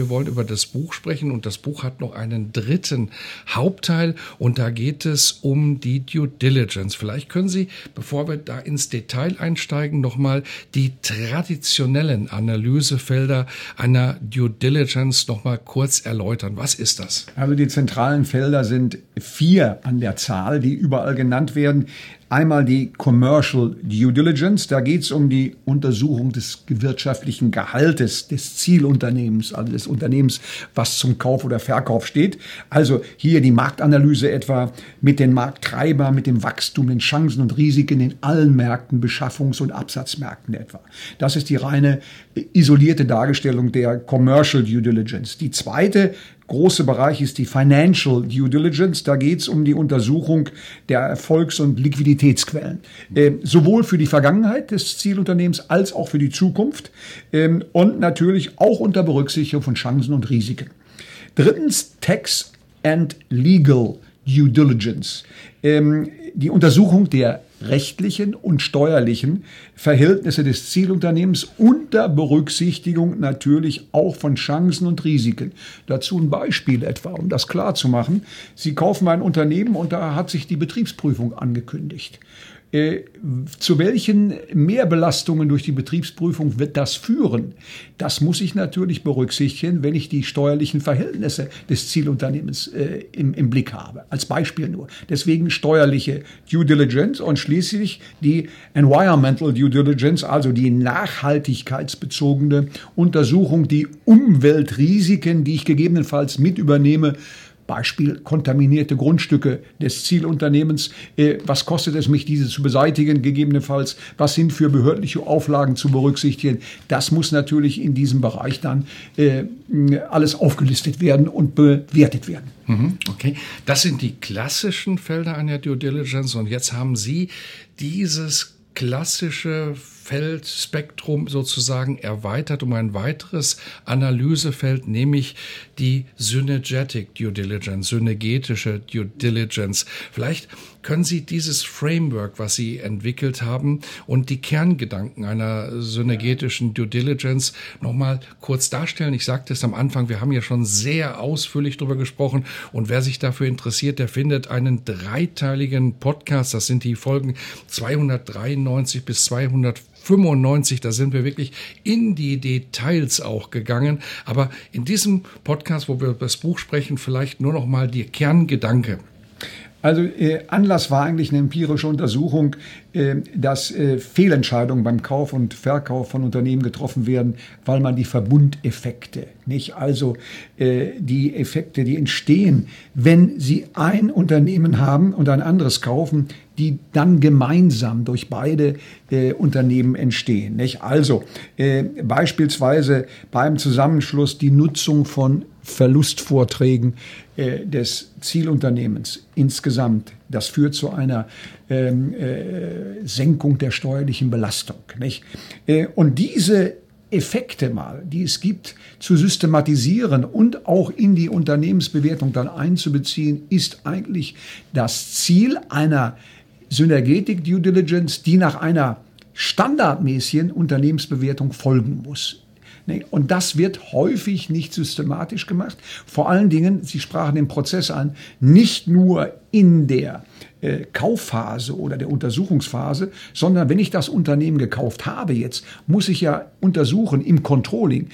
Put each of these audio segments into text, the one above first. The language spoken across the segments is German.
Wir wollen über das Buch sprechen und das Buch hat noch einen dritten Hauptteil und da geht es um die Due Diligence. Vielleicht können Sie, bevor wir da ins Detail einsteigen, nochmal die traditionellen Analysefelder einer Due Diligence nochmal kurz erläutern. Was ist das? Also die zentralen Felder sind vier an der Zahl, die überall genannt werden. Einmal die Commercial Due Diligence, da geht es um die Untersuchung des wirtschaftlichen Gehaltes des Zielunternehmens, also des Unternehmens, was zum Kauf oder Verkauf steht. Also hier die Marktanalyse etwa mit den Markttreibern, mit dem Wachstum, den Chancen und Risiken in allen Märkten, Beschaffungs- und Absatzmärkten etwa. Das ist die reine isolierte Darstellung der Commercial Due Diligence. Die zweite große Bereich ist die Financial Due Diligence. Da geht es um die Untersuchung der Erfolgs- und Liquiditätsquellen. Ähm, sowohl für die Vergangenheit des Zielunternehmens als auch für die Zukunft. Ähm, und natürlich auch unter Berücksichtigung von Chancen und Risiken. Drittens Tax and Legal Due Diligence. Ähm, die Untersuchung der rechtlichen und steuerlichen Verhältnisse des Zielunternehmens unter Berücksichtigung natürlich auch von Chancen und Risiken. Dazu ein Beispiel etwa, um das klar zu machen. Sie kaufen ein Unternehmen und da hat sich die Betriebsprüfung angekündigt. Äh, zu welchen Mehrbelastungen durch die Betriebsprüfung wird das führen? Das muss ich natürlich berücksichtigen, wenn ich die steuerlichen Verhältnisse des Zielunternehmens äh, im, im, Blick habe. Als Beispiel nur. Deswegen steuerliche Due Diligence und schließlich die Environmental Due Diligence, also die nachhaltigkeitsbezogene Untersuchung, die Umweltrisiken, die ich gegebenenfalls mit übernehme, Beispiel kontaminierte Grundstücke des Zielunternehmens. Äh, was kostet es mich, diese zu beseitigen, gegebenenfalls? Was sind für behördliche Auflagen zu berücksichtigen? Das muss natürlich in diesem Bereich dann äh, alles aufgelistet werden und bewertet werden. Mhm, okay, das sind die klassischen Felder einer Due Diligence und jetzt haben Sie dieses klassische Feldspektrum sozusagen erweitert um ein weiteres Analysefeld, nämlich die Synergetic Due Diligence, synergetische Due Diligence. Vielleicht können Sie dieses Framework, was Sie entwickelt haben und die Kerngedanken einer synergetischen Due Diligence nochmal kurz darstellen? Ich sagte es am Anfang, wir haben ja schon sehr ausführlich darüber gesprochen und wer sich dafür interessiert, der findet einen dreiteiligen Podcast. Das sind die Folgen 293 bis 200 95, da sind wir wirklich in die Details auch gegangen. Aber in diesem Podcast, wo wir über das Buch sprechen, vielleicht nur noch mal die Kerngedanke. Also äh, Anlass war eigentlich eine empirische Untersuchung, äh, dass äh, Fehlentscheidungen beim Kauf und Verkauf von Unternehmen getroffen werden, weil man die Verbundeffekte, nicht? Also äh, die Effekte, die entstehen, wenn Sie ein Unternehmen haben und ein anderes kaufen, die dann gemeinsam durch beide äh, Unternehmen entstehen. Nicht? Also äh, beispielsweise beim Zusammenschluss die Nutzung von Verlustvorträgen äh, des Zielunternehmens insgesamt. Das führt zu einer ähm, äh, Senkung der steuerlichen Belastung. Nicht? Äh, und diese Effekte mal, die es gibt, zu systematisieren und auch in die Unternehmensbewertung dann einzubeziehen, ist eigentlich das Ziel einer Synergetik Due Diligence, die nach einer standardmäßigen Unternehmensbewertung folgen muss. Und das wird häufig nicht systematisch gemacht. Vor allen Dingen, Sie sprachen den Prozess an, nicht nur in der äh, Kaufphase oder der Untersuchungsphase, sondern wenn ich das Unternehmen gekauft habe jetzt, muss ich ja untersuchen im Controlling,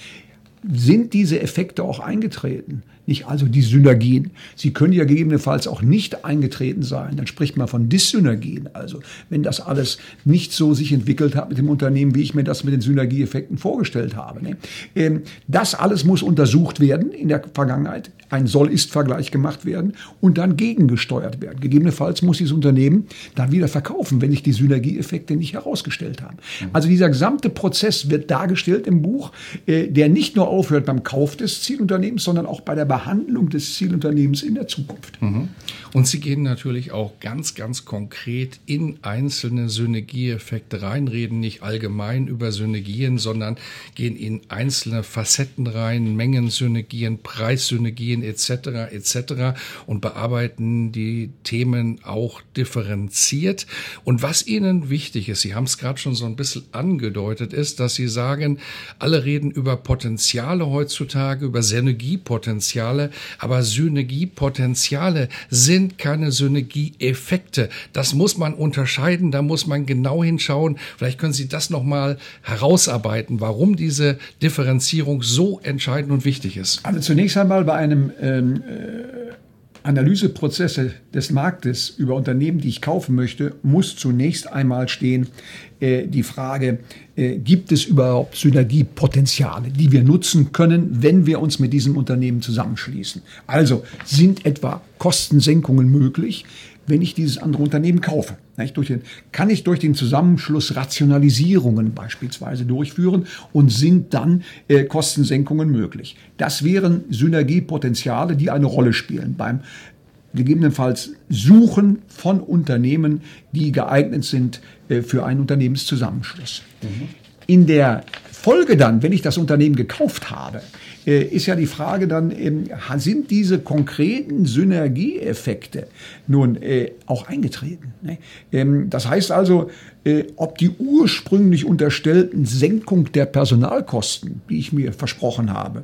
sind diese Effekte auch eingetreten? Nicht also die Synergien. Sie können ja gegebenenfalls auch nicht eingetreten sein. Dann spricht man von Dyssynergien. Also wenn das alles nicht so sich entwickelt hat mit dem Unternehmen, wie ich mir das mit den Synergieeffekten vorgestellt habe. Ne? Ähm, das alles muss untersucht werden in der Vergangenheit. Ein Soll-Ist-Vergleich gemacht werden und dann gegengesteuert werden. Gegebenenfalls muss dieses Unternehmen dann wieder verkaufen, wenn sich die Synergieeffekte nicht herausgestellt haben. Mhm. Also dieser gesamte Prozess wird dargestellt im Buch, äh, der nicht nur aufhört beim Kauf des Zielunternehmens, sondern auch bei der Behandlung des Zielunternehmens in der Zukunft. Mhm. Und Sie gehen natürlich auch ganz, ganz konkret in einzelne Synergieeffekte rein, reden nicht allgemein über Synergien, sondern gehen in einzelne Facetten rein, Mengensynergien, Preissynergien etc. etc. und bearbeiten die Themen auch differenziert. Und was Ihnen wichtig ist, Sie haben es gerade schon so ein bisschen angedeutet, ist, dass Sie sagen, alle reden über Potenziale heutzutage, über Synergiepotenziale Synergiepotenziale, aber Synergiepotenziale sind keine Synergieeffekte. Das muss man unterscheiden, da muss man genau hinschauen. Vielleicht können Sie das nochmal herausarbeiten, warum diese Differenzierung so entscheidend und wichtig ist. Also zunächst einmal bei einem ähm, äh Analyseprozesse des Marktes über Unternehmen, die ich kaufen möchte, muss zunächst einmal stehen äh, die Frage, äh, gibt es überhaupt Synergiepotenziale, die wir nutzen können, wenn wir uns mit diesem Unternehmen zusammenschließen? Also sind etwa Kostensenkungen möglich? Wenn ich dieses andere Unternehmen kaufe. Den, kann ich durch den Zusammenschluss Rationalisierungen beispielsweise durchführen und sind dann äh, Kostensenkungen möglich. Das wären Synergiepotenziale, die eine Rolle spielen beim gegebenenfalls Suchen von Unternehmen, die geeignet sind äh, für einen Unternehmenszusammenschluss. Mhm. In der Folge dann, wenn ich das Unternehmen gekauft habe, ist ja die Frage dann, sind diese konkreten Synergieeffekte nun äh, auch eingetreten? Ne? Ähm, das heißt also, äh, ob die ursprünglich unterstellten Senkung der Personalkosten, die ich mir versprochen habe,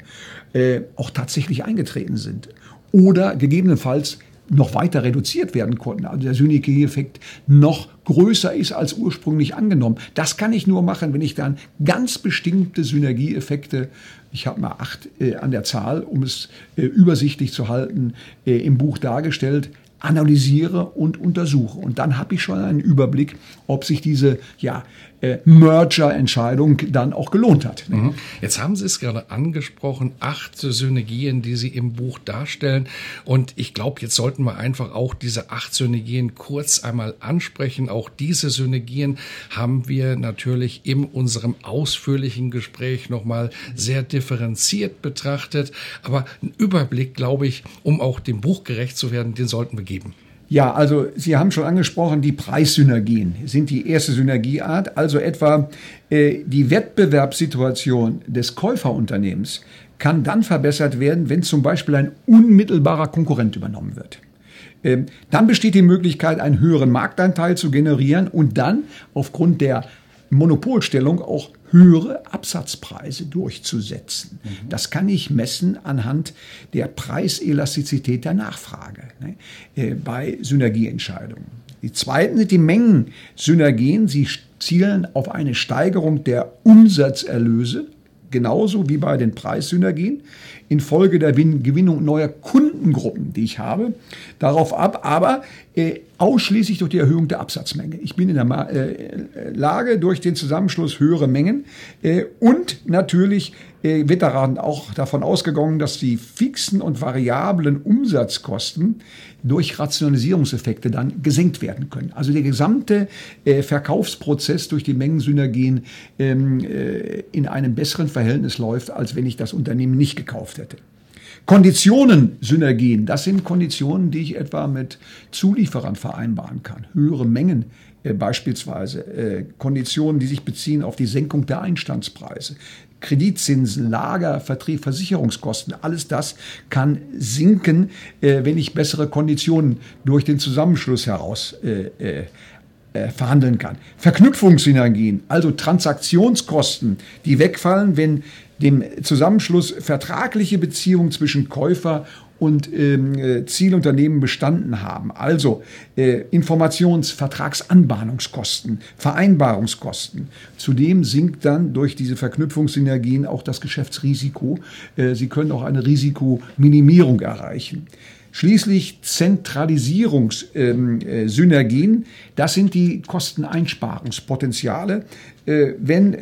auch tatsächlich eingetreten sind. Oder gegebenenfalls noch weiter reduziert werden konnten. Also der Synergieeffekt noch größer ist als ursprünglich angenommen. Das kann ich nur machen, wenn ich dann ganz bestimmte Synergieeffekte, ich habe mal acht äh, an der Zahl, um es äh, übersichtlich zu halten, äh, im Buch dargestellt, analysiere und untersuche. Und dann habe ich schon einen Überblick, ob sich diese ja, äh, Merger-Entscheidung dann auch gelohnt hat. Mhm. Jetzt haben Sie es gerade angesprochen, acht Synergien, die Sie im Buch darstellen. Und ich glaube, jetzt sollten wir einfach auch diese acht Synergien kurz einmal ansprechen. Auch diese Synergien haben wir natürlich in unserem ausführlichen Gespräch nochmal sehr differenziert betrachtet. Aber ein Überblick, glaube ich, um auch dem Buch gerecht zu werden, den sollten wir geben. Ja, also Sie haben schon angesprochen, die Preissynergien sind die erste Synergieart, also etwa äh, die Wettbewerbssituation des Käuferunternehmens kann dann verbessert werden, wenn zum Beispiel ein unmittelbarer Konkurrent übernommen wird. Ähm, dann besteht die Möglichkeit, einen höheren Marktanteil zu generieren und dann aufgrund der Monopolstellung auch höhere Absatzpreise durchzusetzen. Mhm. Das kann ich messen anhand der Preiselastizität der Nachfrage ne, äh, bei Synergieentscheidungen. Die zweiten sind die Mengensynergien. Sie zielen auf eine Steigerung der Umsatzerlöse, genauso wie bei den Preissynergien infolge der Gewinnung neuer Kundengruppen, die ich habe, darauf ab, aber äh, ausschließlich durch die Erhöhung der Absatzmenge. Ich bin in der Ma äh, Lage, durch den Zusammenschluss höhere Mengen äh, und natürlich wird daran auch davon ausgegangen, dass die fixen und variablen Umsatzkosten durch Rationalisierungseffekte dann gesenkt werden können. Also der gesamte äh, Verkaufsprozess durch die Mengensynergien ähm, äh, in einem besseren Verhältnis läuft, als wenn ich das Unternehmen nicht gekauft hätte. Konditionen, Synergien, das sind Konditionen, die ich etwa mit Zulieferern vereinbaren kann. Höhere Mengen äh, beispielsweise, äh, Konditionen, die sich beziehen auf die Senkung der Einstandspreise. Kreditzinsen, Lager, Vertrieb, Versicherungskosten, alles das kann sinken, äh, wenn ich bessere Konditionen durch den Zusammenschluss heraus äh, äh, äh, verhandeln kann. Verknüpfungssynergien, also Transaktionskosten, die wegfallen, wenn dem Zusammenschluss vertragliche Beziehungen zwischen Käufer und ähm, äh, Zielunternehmen bestanden haben. Also äh, Informationsvertragsanbahnungskosten, Vereinbarungskosten. Zudem sinkt dann durch diese Verknüpfungssynergien auch das Geschäftsrisiko. Äh, Sie können auch eine Risikominimierung erreichen. Schließlich Zentralisierungssynergien, ähm, äh, das sind die Kosteneinsparungspotenziale. Äh, wenn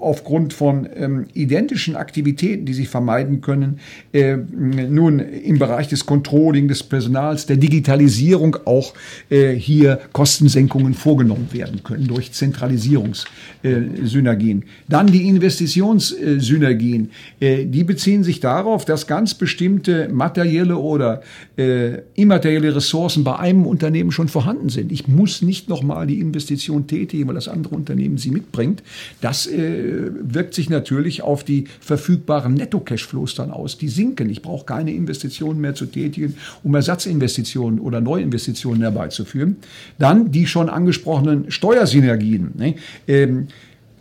aufgrund von ähm, identischen Aktivitäten, die sich vermeiden können, äh, nun im Bereich des Controlling des Personals, der Digitalisierung auch äh, hier Kostensenkungen vorgenommen werden können durch Zentralisierungssynergien. Äh, Dann die Investitionssynergien, äh, die beziehen sich darauf, dass ganz bestimmte materielle oder äh, immaterielle Ressourcen bei einem Unternehmen schon vorhanden sind. Ich muss nicht nochmal die Investition tätigen, weil das andere Unternehmen sie mitbringt. Das äh, wirkt sich natürlich auf die verfügbaren Netto-Cashflows dann aus. Die sinken. Ich brauche keine Investitionen mehr zu tätigen, um Ersatzinvestitionen oder Neuinvestitionen herbeizuführen. Dann die schon angesprochenen Steuersynergien. Ne? Ähm,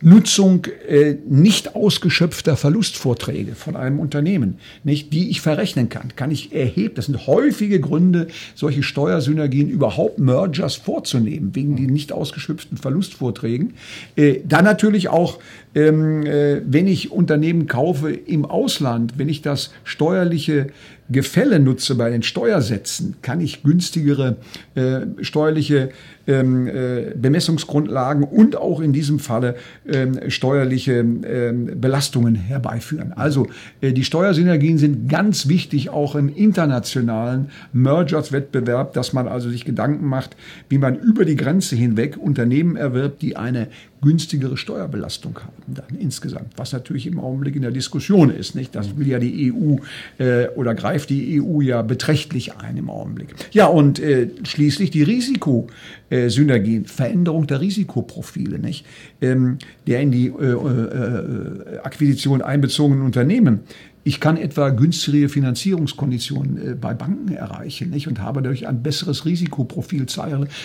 Nutzung äh, nicht ausgeschöpfter Verlustvorträge von einem Unternehmen, nicht, die ich verrechnen kann, kann ich erheben. Das sind häufige Gründe, solche Steuersynergien überhaupt Mergers vorzunehmen, wegen den nicht ausgeschöpften Verlustvorträgen. Äh, dann natürlich auch, ähm, äh, wenn ich Unternehmen kaufe im Ausland, wenn ich das steuerliche Gefälle nutze bei den Steuersätzen, kann ich günstigere äh, steuerliche ähm, äh, Bemessungsgrundlagen und auch in diesem Falle ähm, steuerliche ähm, Belastungen herbeiführen. Also äh, die Steuersynergien sind ganz wichtig auch im internationalen Mergers-Wettbewerb, dass man also sich Gedanken macht, wie man über die Grenze hinweg Unternehmen erwirbt, die eine günstigere Steuerbelastung haben dann insgesamt, was natürlich im Augenblick in der Diskussion ist. Nicht? Das will ja die EU äh, oder greift die EU ja beträchtlich ein im Augenblick. Ja, und äh, schließlich die Risikosynergien, Veränderung der Risikoprofile, nicht? Ähm, der in die äh, äh, Akquisition einbezogenen Unternehmen ich kann etwa günstigere Finanzierungskonditionen äh, bei Banken erreichen nicht? und habe dadurch ein besseres Risikoprofil,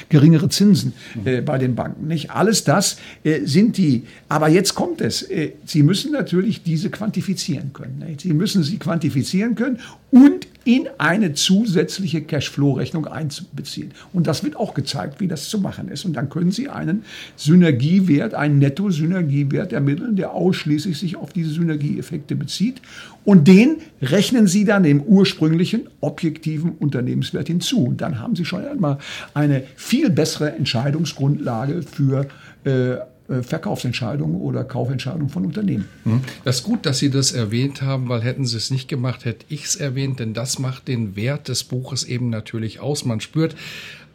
geringere Zinsen äh, bei den Banken. Nicht? Alles das äh, sind die. Aber jetzt kommt es. Äh, sie müssen natürlich diese quantifizieren können. Nicht? Sie müssen sie quantifizieren können und in eine zusätzliche Cashflow-Rechnung einzubeziehen. Und das wird auch gezeigt, wie das zu machen ist. Und dann können Sie einen Synergiewert, einen Netto-Synergiewert ermitteln, der ausschließlich sich auf diese Synergieeffekte bezieht. Und den rechnen Sie dann dem ursprünglichen objektiven Unternehmenswert hinzu. Und dann haben Sie schon einmal eine viel bessere Entscheidungsgrundlage für äh, Verkaufsentscheidungen oder Kaufentscheidungen von Unternehmen. Hm. Das ist gut, dass Sie das erwähnt haben, weil hätten Sie es nicht gemacht, hätte ich es erwähnt, denn das macht den Wert des Buches eben natürlich aus. Man spürt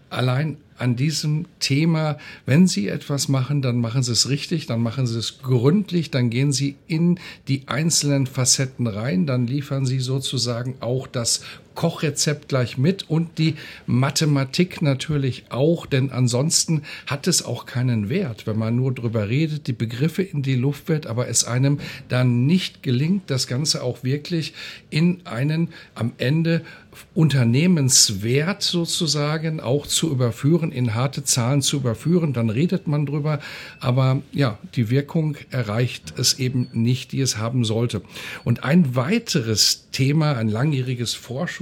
allein an diesem Thema, wenn Sie etwas machen, dann machen Sie es richtig, dann machen Sie es gründlich, dann gehen Sie in die einzelnen Facetten rein, dann liefern Sie sozusagen auch das Kochrezept gleich mit und die Mathematik natürlich auch, denn ansonsten hat es auch keinen Wert, wenn man nur drüber redet, die Begriffe in die Luft wird, aber es einem dann nicht gelingt, das Ganze auch wirklich in einen am Ende Unternehmenswert sozusagen auch zu überführen, in harte Zahlen zu überführen, dann redet man drüber, aber ja, die Wirkung erreicht es eben nicht, die es haben sollte. Und ein weiteres Thema, ein langjähriges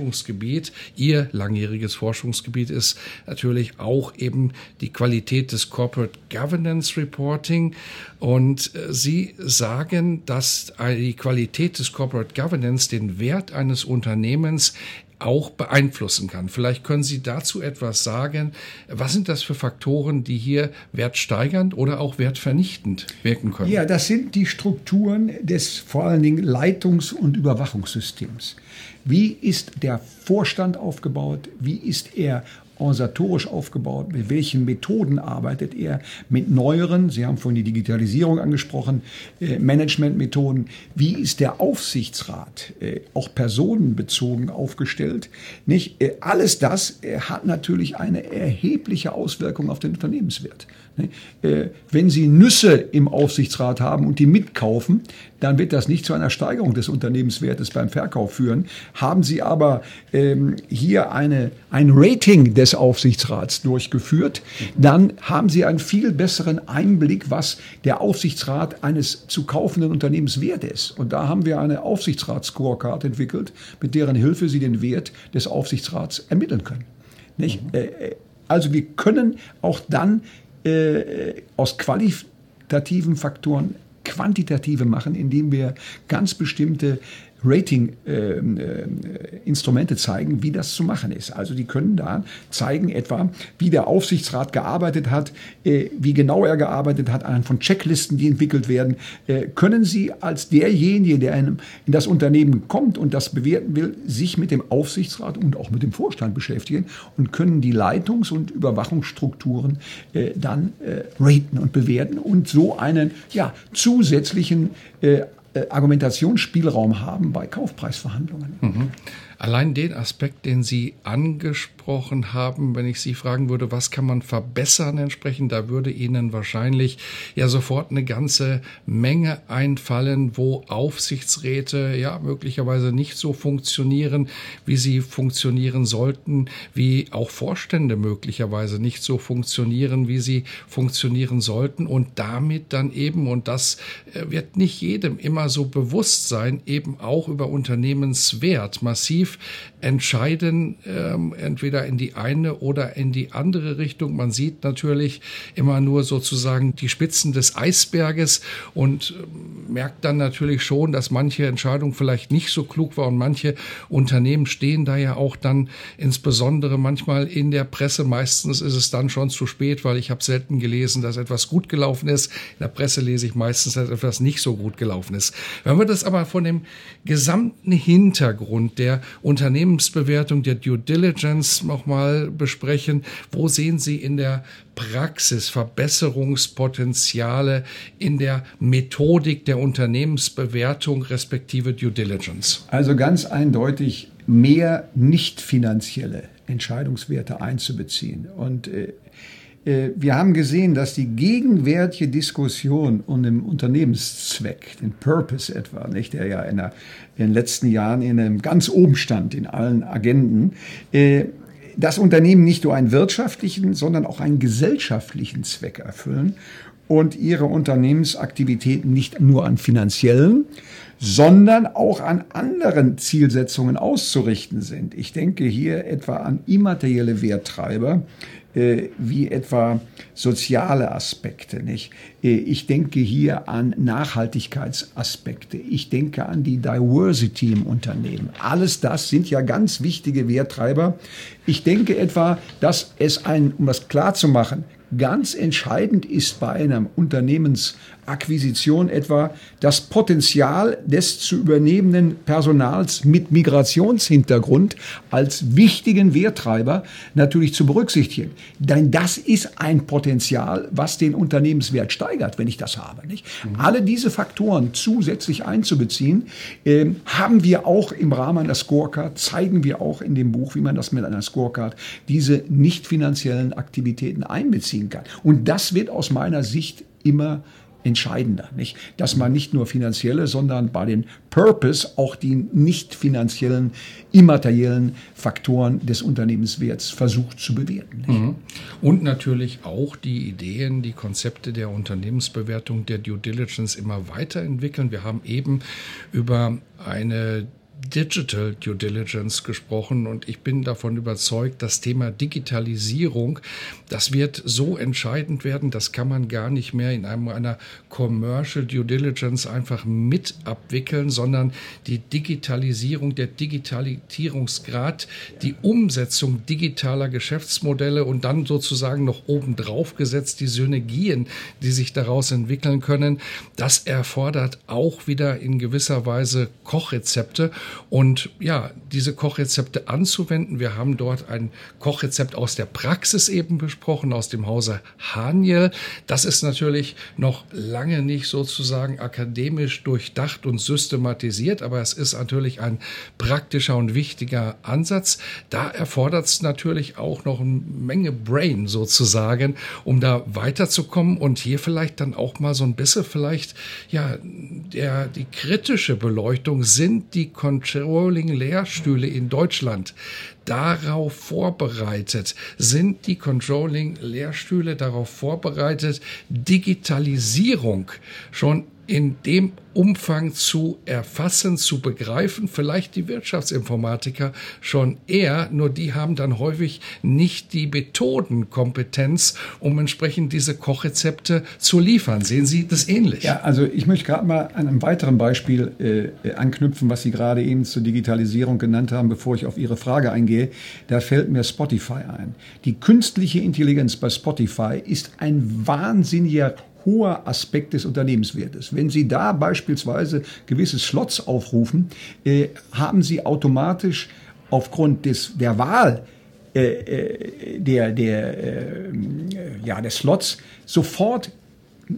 Forschungsgebiet, Ihr langjähriges Forschungsgebiet ist natürlich auch eben die Qualität des Corporate Governance Reporting. Und äh, Sie sagen, dass die Qualität des Corporate Governance den Wert eines Unternehmens auch beeinflussen kann. Vielleicht können Sie dazu etwas sagen. Was sind das für Faktoren, die hier wertsteigernd oder auch wertvernichtend wirken können? Ja, das sind die Strukturen des vor allen Dingen Leitungs- und Überwachungssystems. Wie ist der Vorstand aufgebaut? Wie ist er organisatorisch aufgebaut? Mit welchen Methoden arbeitet er? Mit neueren, Sie haben vorhin die Digitalisierung angesprochen, äh, Managementmethoden. Wie ist der Aufsichtsrat äh, auch personenbezogen aufgestellt? Nicht? Äh, alles das hat natürlich eine erhebliche Auswirkung auf den Unternehmenswert. Äh, wenn Sie Nüsse im Aufsichtsrat haben und die mitkaufen, dann wird das nicht zu einer Steigerung des Unternehmenswertes beim Verkauf führen. Haben Sie aber ähm, hier eine, ein Rating des Aufsichtsrats durchgeführt, dann haben Sie einen viel besseren Einblick, was der Aufsichtsrat eines zu kaufenden Unternehmens wert ist. Und da haben wir eine Aufsichtsrats-Scorecard entwickelt, mit deren Hilfe Sie den Wert des Aufsichtsrats ermitteln können. Nicht? Mhm. Äh, also wir können auch dann äh, aus qualitativen Faktoren quantitative machen, indem wir ganz bestimmte Rating-Instrumente äh, äh, zeigen, wie das zu machen ist. Also die können da zeigen etwa, wie der Aufsichtsrat gearbeitet hat, äh, wie genau er gearbeitet hat, anhand von Checklisten, die entwickelt werden. Äh, können Sie als derjenige, der in, in das Unternehmen kommt und das bewerten will, sich mit dem Aufsichtsrat und auch mit dem Vorstand beschäftigen und können die Leitungs- und Überwachungsstrukturen äh, dann äh, raten und bewerten und so einen ja, zusätzlichen Argumentationsspielraum haben bei Kaufpreisverhandlungen. Mhm. Allein den Aspekt, den Sie angesprochen haben, wenn ich Sie fragen würde, was kann man verbessern entsprechend, da würde Ihnen wahrscheinlich ja sofort eine ganze Menge einfallen, wo Aufsichtsräte ja möglicherweise nicht so funktionieren, wie sie funktionieren sollten, wie auch Vorstände möglicherweise nicht so funktionieren, wie sie funktionieren sollten und damit dann eben, und das äh, wird nicht jedem immer so bewusst sein, eben auch über Unternehmenswert massiv entscheiden, ähm, entweder in die eine oder in die andere Richtung. Man sieht natürlich immer nur sozusagen die Spitzen des Eisberges und äh, merkt dann natürlich schon, dass manche Entscheidung vielleicht nicht so klug war und manche Unternehmen stehen da ja auch dann insbesondere manchmal in der Presse. Meistens ist es dann schon zu spät, weil ich habe selten gelesen, dass etwas gut gelaufen ist. In der Presse lese ich meistens, dass etwas nicht so gut gelaufen ist. Wenn wir das aber von dem gesamten Hintergrund der Unternehmensbewertung, der Due Diligence nochmal besprechen. Wo sehen Sie in der Praxis Verbesserungspotenziale in der Methodik der Unternehmensbewertung respektive Due Diligence? Also ganz eindeutig mehr nicht finanzielle Entscheidungswerte einzubeziehen. Und äh, äh, wir haben gesehen, dass die gegenwärtige Diskussion um den Unternehmenszweck, den Purpose etwa, nicht, der ja in, der, in den letzten Jahren in einem ganz oben stand in allen Agenden, äh, das Unternehmen nicht nur einen wirtschaftlichen, sondern auch einen gesellschaftlichen Zweck erfüllen und ihre Unternehmensaktivitäten nicht nur an finanziellen, sondern auch an anderen Zielsetzungen auszurichten sind. Ich denke hier etwa an immaterielle Werttreiber, wie etwa soziale Aspekte. Nicht? Äh, ich denke hier an Nachhaltigkeitsaspekte. Ich denke an die Diversity im Unternehmen. Alles das sind ja ganz wichtige Werttreiber. Ich denke etwa, dass es ein, um das klar zu machen, Ganz entscheidend ist bei einer Unternehmensakquisition etwa das Potenzial des zu übernehmenden Personals mit Migrationshintergrund als wichtigen Werttreiber natürlich zu berücksichtigen. Denn das ist ein Potenzial, was den Unternehmenswert steigert, wenn ich das habe. Nicht? Mhm. Alle diese Faktoren zusätzlich einzubeziehen, äh, haben wir auch im Rahmen einer Scorecard, zeigen wir auch in dem Buch, wie man das mit einer Scorecard, diese nicht finanziellen Aktivitäten einbeziehen ziehen kann. Und das wird aus meiner Sicht immer entscheidender, nicht? Dass man nicht nur finanzielle, sondern bei den Purpose auch die nicht finanziellen, immateriellen Faktoren des Unternehmenswerts versucht zu bewerten. Mhm. Und natürlich auch die Ideen, die Konzepte der Unternehmensbewertung, der Due Diligence immer weiterentwickeln. Wir haben eben über eine Digital Due Diligence gesprochen und ich bin davon überzeugt, das Thema Digitalisierung, das wird so entscheidend werden, das kann man gar nicht mehr in einem einer Commercial Due Diligence einfach mit abwickeln, sondern die Digitalisierung, der Digitalisierungsgrad, die Umsetzung digitaler Geschäftsmodelle und dann sozusagen noch obendrauf gesetzt die Synergien, die sich daraus entwickeln können, das erfordert auch wieder in gewisser Weise Kochrezepte und ja, diese Kochrezepte anzuwenden. Wir haben dort ein Kochrezept aus der Praxis eben besprochen, aus dem Hause Haniel. Das ist natürlich noch lange nicht sozusagen akademisch durchdacht und systematisiert, aber es ist natürlich ein praktischer und wichtiger Ansatz. Da erfordert es natürlich auch noch eine Menge Brain sozusagen, um da weiterzukommen und hier vielleicht dann auch mal so ein bisschen vielleicht, ja, der, die kritische Beleuchtung sind die Controlling-Lehrstühle in Deutschland darauf vorbereitet? Sind die Controlling-Lehrstühle darauf vorbereitet, Digitalisierung schon in dem Umfang zu erfassen, zu begreifen. Vielleicht die Wirtschaftsinformatiker schon eher, nur die haben dann häufig nicht die Methodenkompetenz, um entsprechend diese Kochrezepte zu liefern. Sehen Sie das ähnlich? Ja, also ich möchte gerade mal an einem weiteren Beispiel äh, anknüpfen, was Sie gerade eben zur Digitalisierung genannt haben, bevor ich auf Ihre Frage eingehe. Da fällt mir Spotify ein. Die künstliche Intelligenz bei Spotify ist ein wahnsinniger hoher Aspekt des Unternehmenswertes. Wenn Sie da beispielsweise gewisse Slots aufrufen, äh, haben Sie automatisch aufgrund des, der Wahl äh, äh der, der, äh, ja, des Slots sofort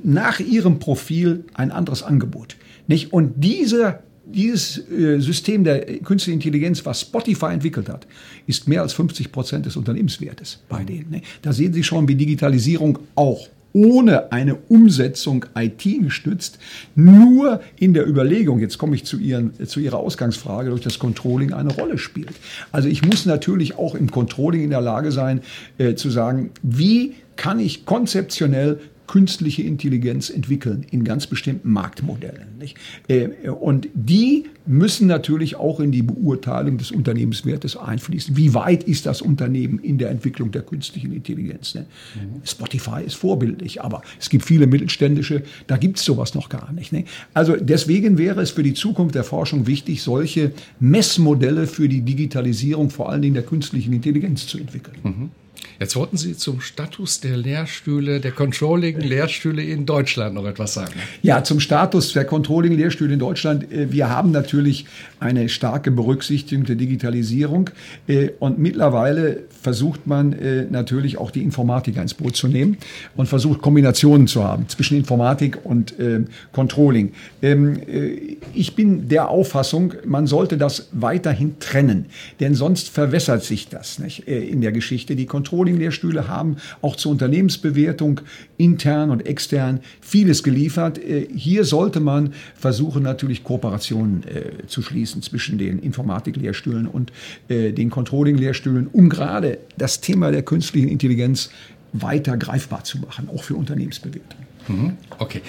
nach Ihrem Profil ein anderes Angebot. Nicht? Und diese dieses äh, System der künstlichen Intelligenz, was Spotify entwickelt hat, ist mehr als 50 Prozent des Unternehmenswertes bei denen. Ne? Da sehen Sie schon, wie Digitalisierung auch ohne eine Umsetzung IT gestützt, nur in der Überlegung, jetzt komme ich zu, Ihren, zu Ihrer Ausgangsfrage, durch das Controlling eine Rolle spielt. Also ich muss natürlich auch im Controlling in der Lage sein, äh, zu sagen, wie kann ich konzeptionell künstliche Intelligenz entwickeln in ganz bestimmten Marktmodellen. Nicht? Äh, und die müssen natürlich auch in die Beurteilung des Unternehmenswertes einfließen. Wie weit ist das Unternehmen in der Entwicklung der künstlichen Intelligenz? Mhm. Spotify ist vorbildlich, aber es gibt viele mittelständische, da gibt es sowas noch gar nicht. Ne? Also deswegen wäre es für die Zukunft der Forschung wichtig, solche Messmodelle für die Digitalisierung, vor allen Dingen der künstlichen Intelligenz zu entwickeln. Mhm. Jetzt wollten Sie zum Status der Lehrstühle, der Controlling-Lehrstühle in Deutschland noch etwas sagen. Ja, zum Status der Controlling-Lehrstühle in Deutschland. Äh, wir haben natürlich eine starke Berücksichtigung der Digitalisierung äh, und mittlerweile versucht man äh, natürlich auch die Informatiker ins Boot zu nehmen und versucht Kombinationen zu haben zwischen Informatik und Controlling. Ähm, ich bin der Auffassung, man sollte das weiterhin trennen, denn sonst verwässert sich das nicht, in der Geschichte. Die Controlling Controlling-Lehrstühle haben auch zur Unternehmensbewertung intern und extern vieles geliefert. Äh, hier sollte man versuchen, natürlich Kooperationen äh, zu schließen zwischen den Informatik-Lehrstühlen und äh, den Controlling-Lehrstühlen, um gerade das Thema der künstlichen Intelligenz weiter greifbar zu machen, auch für Unternehmensbewertung. Mhm. Okay.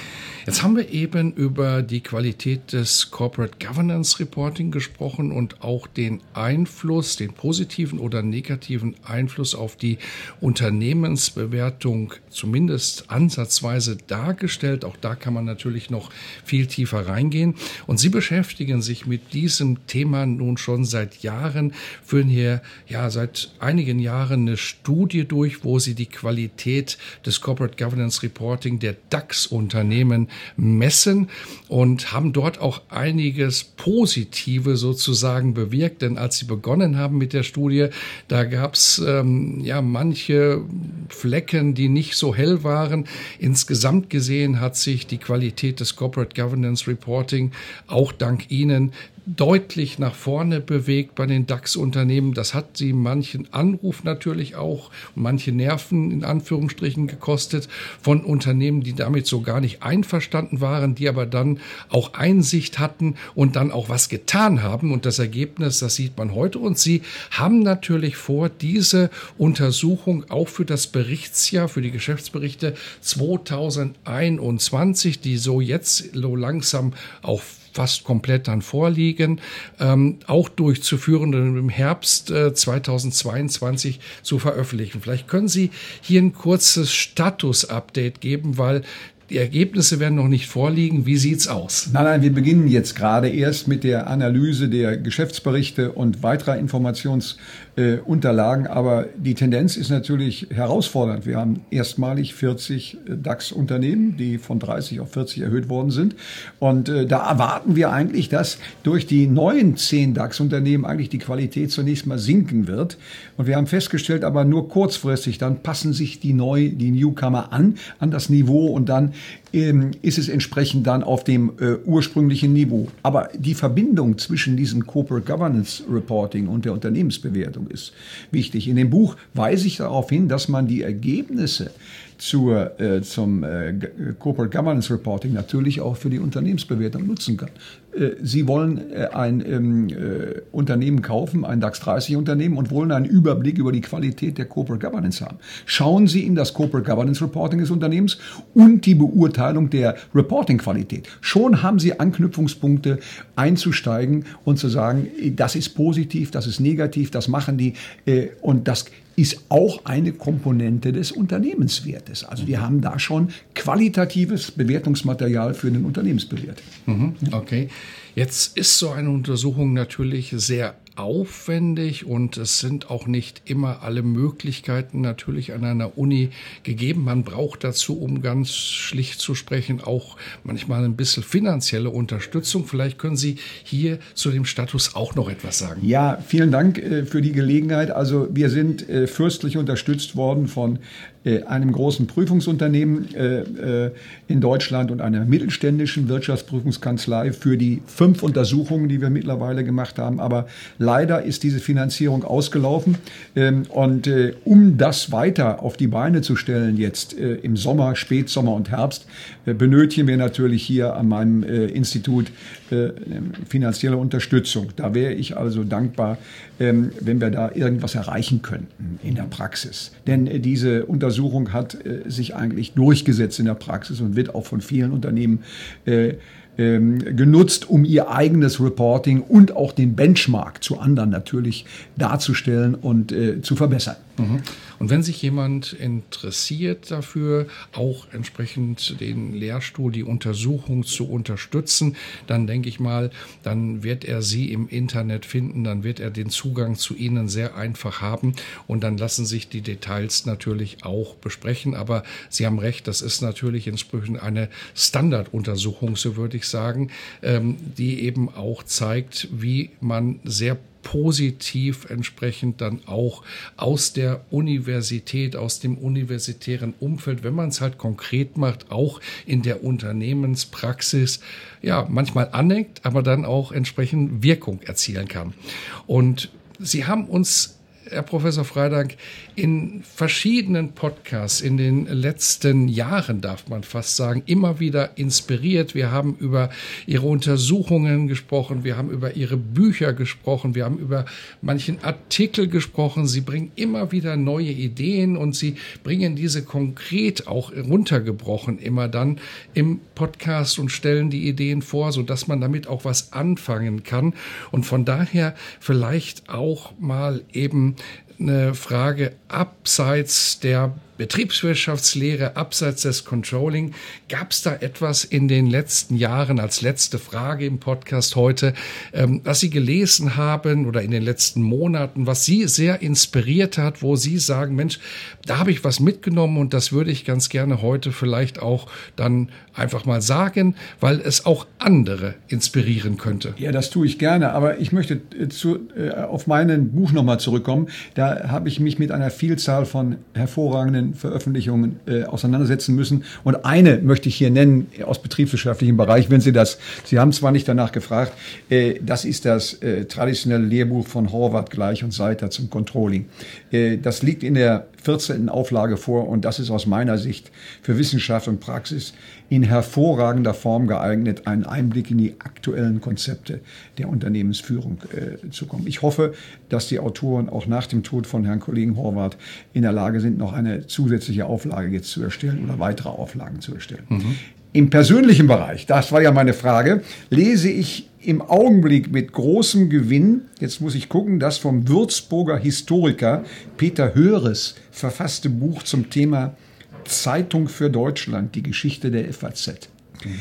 Jetzt haben wir eben über die Qualität des Corporate Governance Reporting gesprochen und auch den Einfluss, den positiven oder negativen Einfluss auf die Unternehmensbewertung zumindest ansatzweise dargestellt. Auch da kann man natürlich noch viel tiefer reingehen. Und Sie beschäftigen sich mit diesem Thema nun schon seit Jahren, führen hier ja seit einigen Jahren eine Studie durch, wo Sie die Qualität des Corporate Governance Reporting der DAX-Unternehmen messen und haben dort auch einiges Positive sozusagen bewirkt. Denn als sie begonnen haben mit der Studie, da gab es ähm, ja manche Flecken, die nicht so hell waren. Insgesamt gesehen hat sich die Qualität des Corporate Governance Reporting auch dank Ihnen deutlich nach vorne bewegt bei den DAX-Unternehmen. Das hat sie manchen Anruf natürlich auch, manche Nerven in Anführungsstrichen gekostet von Unternehmen, die damit so gar nicht einverstanden waren, die aber dann auch Einsicht hatten und dann auch was getan haben. Und das Ergebnis, das sieht man heute. Und sie haben natürlich vor, diese Untersuchung auch für das Berichtsjahr, für die Geschäftsberichte 2021, die so jetzt so langsam auch fast komplett dann vorliegen, ähm, auch durchzuführen und im Herbst äh, 2022 zu veröffentlichen. Vielleicht können Sie hier ein kurzes Status-Update geben, weil Die Ergebnisse werden noch nicht vorliegen. Wie sieht's aus? Nein, nein, wir beginnen jetzt gerade erst mit der Analyse der Geschäftsberichte und weiterer Informationsunterlagen. Äh, Aber die Tendenz ist natürlich herausfordernd. Wir haben erstmalig 40 DAX-Unternehmen, die von 30 auf 40 erhöht worden sind. Und äh, da erwarten wir eigentlich, dass durch die neuen 10 DAX-Unternehmen eigentlich die Qualität zunächst mal sinken wird. Und wir haben festgestellt, aber nur kurzfristig, dann passen sich die neu, die Newcomer an, an das Niveau und dann ist es entsprechend dann auf dem äh, ursprünglichen Niveau. Aber die Verbindung zwischen diesem Corporate Governance Reporting und der Unternehmensbewertung ist wichtig. In dem Buch weise ich darauf hin, dass man die Ergebnisse zur, äh, zum äh, Corporate Governance Reporting natürlich auch für die Unternehmensbewertung nutzen kann. Äh, Sie wollen äh, ein ähm, äh, Unternehmen kaufen, ein DAX 30 Unternehmen und wollen einen Überblick über die Qualität der Corporate Governance haben. Schauen Sie in das Corporate Governance Reporting des Unternehmens und die Beurteilung der Reporting-Qualität. Schon haben Sie Anknüpfungspunkte einzusteigen und zu sagen, das ist positiv, das ist negativ, das machen die und das ist auch eine Komponente des Unternehmenswertes. Also wir haben da schon qualitatives Bewertungsmaterial für den Unternehmensbewert. Mhm, okay. Jetzt ist so eine Untersuchung natürlich sehr aufwendig und es sind auch nicht immer alle Möglichkeiten natürlich an einer Uni gegeben. Man braucht dazu, um ganz schlicht zu sprechen, auch manchmal ein bisschen finanzielle Unterstützung. Vielleicht können Sie hier zu dem Status auch noch etwas sagen. Ja, vielen Dank äh, für die Gelegenheit. Also wir sind äh, fürstlich unterstützt worden von einem großen Prüfungsunternehmen in Deutschland und einer mittelständischen Wirtschaftsprüfungskanzlei für die fünf Untersuchungen, die wir mittlerweile gemacht haben. Aber Leider ist diese Finanzierung ausgelaufen. Ähm, und äh, um das weiter auf die Beine zu stellen, jetzt äh, im Sommer, Spätsommer und Herbst, äh, benötigen wir natürlich hier an meinem Institut finanzielle Unterstützung. Da wäre ich also dankbar, ähm, wenn wir da irgendwas erreichen könnten in der Praxis. Denn diese Untersuchung hat sich eigentlich durchgesetzt in der Praxis und wird auch von vielen Unternehmen ähm, genutzt, um ihr eigenes Reporting und auch den Benchmark zu anderen natürlich darzustellen und äh, zu verbessern. Mhm. Und wenn sich jemand interessiert dafür, auch entsprechend den Lehrstuhl, die Untersuchung zu unterstützen, dann denke ich mal, dann wird er Sie im Internet finden, dann wird er den Zugang zu Ihnen sehr einfach haben und dann lassen sich die Details natürlich auch besprechen. Aber Sie haben recht, das ist natürlich entsprechend eine Standarduntersuchung, so würde ich sagen, ähm, die eben auch zeigt, wie man sehr positiv entsprechend dann auch aus der Universität, aus dem universitären Umfeld, wenn man es halt konkret macht, auch in der Unternehmenspraxis, ja, manchmal aneckt, aber dann auch entsprechend Wirkung erzielen kann. Und Sie haben uns Herr Professor Freidank, in verschiedenen Podcasts in den letzten Jahren, darf man fast sagen, immer wieder inspiriert. Wir haben über Ihre Untersuchungen gesprochen, wir haben über Ihre Bücher gesprochen, wir haben über manchen Artikel gesprochen. Sie bringen immer wieder neue Ideen und Sie bringen diese konkret auch runtergebrochen immer dann im Podcast und stellen die Ideen vor, sodass man damit auch was anfangen kann. Und von daher vielleicht auch mal eben eine Frage abseits der Betriebswirtschaftslehre, abseits des Controlling. Gab es da etwas in den letzten Jahren als letzte Frage im Podcast heute, ähm, was Sie gelesen haben oder in den letzten Monaten, was Sie sehr inspiriert hat, wo Sie sagen, Mensch, da habe ich was mitgenommen und das würde ich ganz gerne heute vielleicht auch dann einfach mal sagen, weil es auch andere inspirieren könnte. Ja, das tue ich gerne, aber ich möchte zu, äh, auf mein Buch nochmal zurückkommen. Da habe ich mich mit einer Vielzahl von hervorragenden Veröffentlichungen äh, auseinandersetzen müssen. Und eine möchte ich hier nennen aus betriebswirtschaftlichem Bereich, wenn Sie das, Sie haben zwar nicht danach gefragt, äh, das ist das äh, traditionelle Lehrbuch von Horvath Gleich und Seiter zum Controlling. Äh, das liegt in der 14. Auflage vor und das ist aus meiner Sicht für Wissenschaft und Praxis in hervorragender Form geeignet, einen Einblick in die aktuellen Konzepte der Unternehmensführung äh, zu kommen. Ich hoffe, dass die Autoren auch nach dem Tod von Herrn Kollegen Horvath in der Lage sind, noch eine zusätzliche Auflage jetzt zu erstellen oder weitere Auflagen zu erstellen. Mhm. Im persönlichen Bereich, das war ja meine Frage, lese ich im Augenblick mit großem Gewinn, jetzt muss ich gucken, das vom Würzburger Historiker Peter Höres verfasste Buch zum Thema Zeitung für Deutschland, die Geschichte der FAZ. Mhm.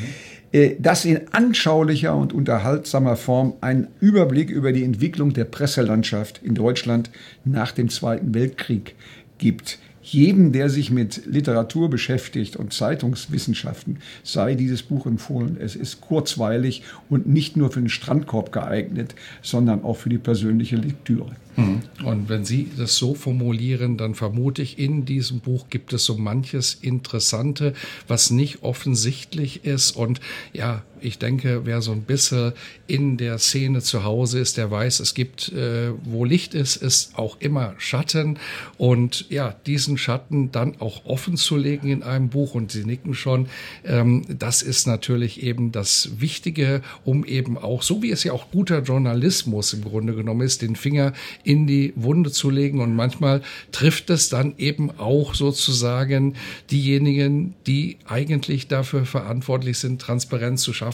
Das in anschaulicher und unterhaltsamer Form einen Überblick über die Entwicklung der Presselandschaft in Deutschland nach dem Zweiten Weltkrieg gibt jedem, der sich mit Literatur beschäftigt und Zeitungswissenschaften, sei dieses Buch empfohlen. Es ist kurzweilig und nicht nur für den Strandkorb geeignet, sondern auch für die persönliche Lektüre. Mhm. Und wenn Sie das so formulieren, dann vermute ich, in diesem Buch gibt es so manches Interessante, was nicht offensichtlich ist. Und ja, ich denke, wer so ein bisschen in der Szene zu Hause ist, der weiß, es gibt, äh, wo Licht ist, ist auch immer Schatten. Und ja, diesen Schatten dann auch offen zu legen in einem Buch, und Sie nicken schon, ähm, das ist natürlich eben das Wichtige, um eben auch, so wie es ja auch guter Journalismus im Grunde genommen ist, den Finger in die Wunde zu legen. Und manchmal trifft es dann eben auch sozusagen diejenigen, die eigentlich dafür verantwortlich sind, Transparenz zu schaffen,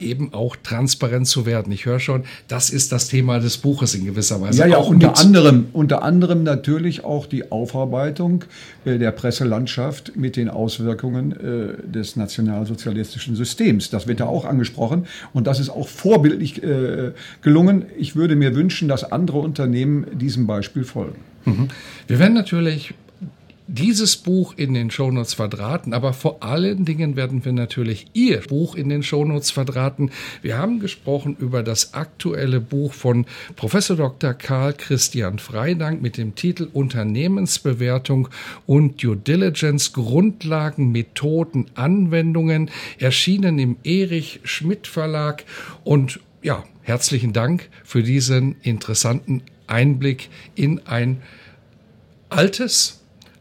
eben auch transparent zu werden. Ich höre schon, das ist das Thema des Buches in gewisser Weise. Ja, ja, auch unter anderem, unter anderem natürlich auch die Aufarbeitung äh, der Presselandschaft mit den Auswirkungen äh, des nationalsozialistischen Systems. Das wird da auch angesprochen und das ist auch vorbildlich äh, gelungen. Ich würde mir wünschen, dass andere Unternehmen diesem Beispiel folgen. Mhm. Wir werden natürlich dieses Buch in den Shownotes verdrahten, aber vor allen Dingen werden wir natürlich Ihr Buch in den Shownotes verdrahten. Wir haben gesprochen über das aktuelle Buch von Professor Dr. Karl Christian Freidank mit dem Titel Unternehmensbewertung und Due Diligence Grundlagen, Methoden, Anwendungen, erschienen im Erich Schmidt Verlag und ja, herzlichen Dank für diesen interessanten Einblick in ein altes,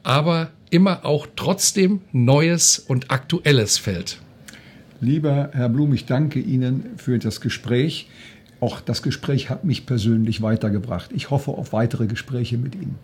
aber immer auch trotzdem neues und aktuelles Feld. Lieber Herr Blum, ich danke Ihnen für das Gespräch. Auch das Gespräch hat mich persönlich weitergebracht. Ich hoffe auf weitere Gespräche mit Ihnen.